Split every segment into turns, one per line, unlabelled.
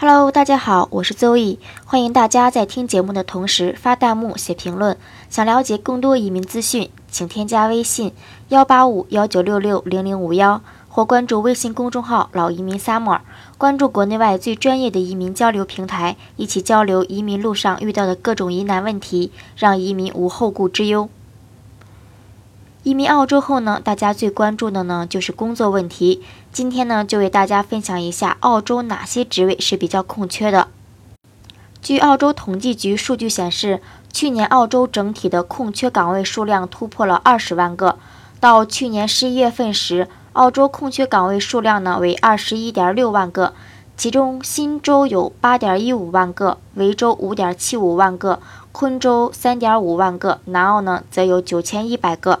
Hello，大家好，我是邹毅，欢迎大家在听节目的同时发弹幕、写评论。想了解更多移民资讯，请添加微信幺八五幺九六六零零五幺，或关注微信公众号“老移民 summer”，关注国内外最专业的移民交流平台，一起交流移民路上遇到的各种疑难问题，让移民无后顾之忧。移民澳洲后呢，大家最关注的呢就是工作问题。今天呢，就为大家分享一下澳洲哪些职位是比较空缺的。据澳洲统计局数据显示，去年澳洲整体的空缺岗位数量突破了二十万个。到去年十一月份时，澳洲空缺岗位数量呢为二十一点六万个，其中新州有八点一五万个，维州五点七五万个，昆州三点五万个，南澳呢则有九千一百个。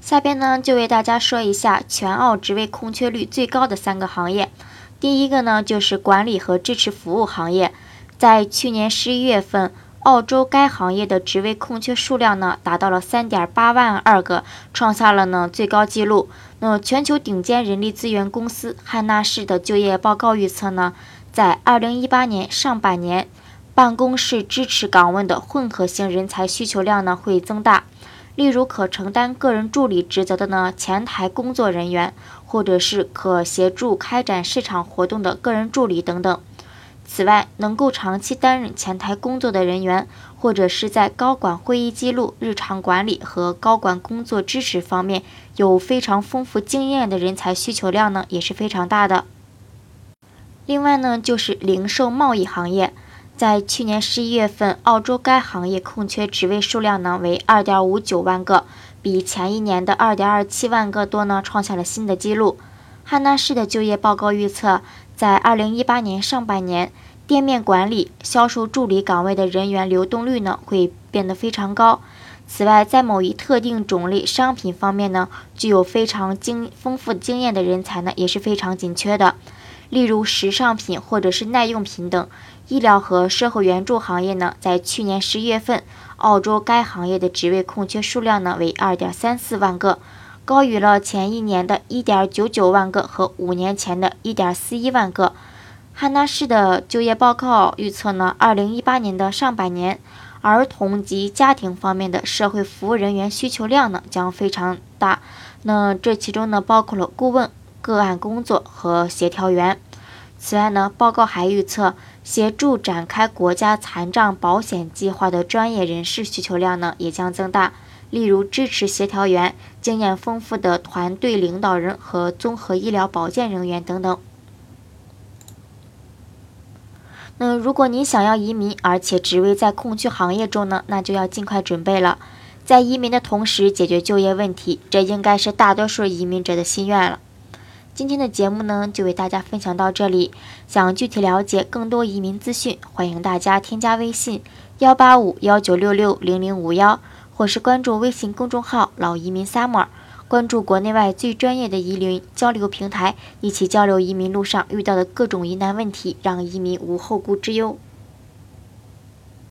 下边呢，就为大家说一下全澳职位空缺率最高的三个行业。第一个呢，就是管理和支持服务行业。在去年十一月份，澳洲该行业的职位空缺数量呢，达到了三点八万二个，创下了呢最高纪录。那全球顶尖人力资源公司汉纳士的就业报告预测呢，在二零一八年上半年，办公室支持岗位的混合型人才需求量呢会增大。例如，可承担个人助理职责的呢前台工作人员，或者是可协助开展市场活动的个人助理等等。此外，能够长期担任前台工作的人员，或者是在高管会议记录、日常管理和高管工作支持方面有非常丰富经验的人才需求量呢也是非常大的。另外呢，就是零售贸易行业。在去年十一月份，澳洲该行业空缺职位数量呢为二点五九万个，比前一年的二点二七万个多呢，创下了新的纪录。汉纳市的就业报告预测，在二零一八年上半年，店面管理、销售助理岗位的人员流动率呢会变得非常高。此外，在某一特定种类商品方面呢，具有非常经丰富经验的人才呢也是非常紧缺的。例如时尚品或者是耐用品等，医疗和社会援助行业呢，在去年十一月份，澳洲该行业的职位空缺数量呢为二点三四万个，高于了前一年的一点九九万个和五年前的一点四一万个。汉纳市的就业报告预测呢，二零一八年的上半年，儿童及家庭方面的社会服务人员需求量呢将非常大，那这其中呢包括了顾问。个案工作和协调员。此外呢，报告还预测，协助展开国家残障保险计划的专业人士需求量呢也将增大，例如支持协调员、经验丰富的团队领导人和综合医疗保健人员等等。那如果您想要移民，而且职位在空缺行业中呢，那就要尽快准备了，在移民的同时解决就业问题，这应该是大多数移民者的心愿了。今天的节目呢，就为大家分享到这里。想具体了解更多移民资讯，欢迎大家添加微信幺八五幺九六六零零五幺，或是关注微信公众号“老移民 summer”，关注国内外最专业的移民交流平台，一起交流移民路上遇到的各种疑难问题，让移民无后顾之忧。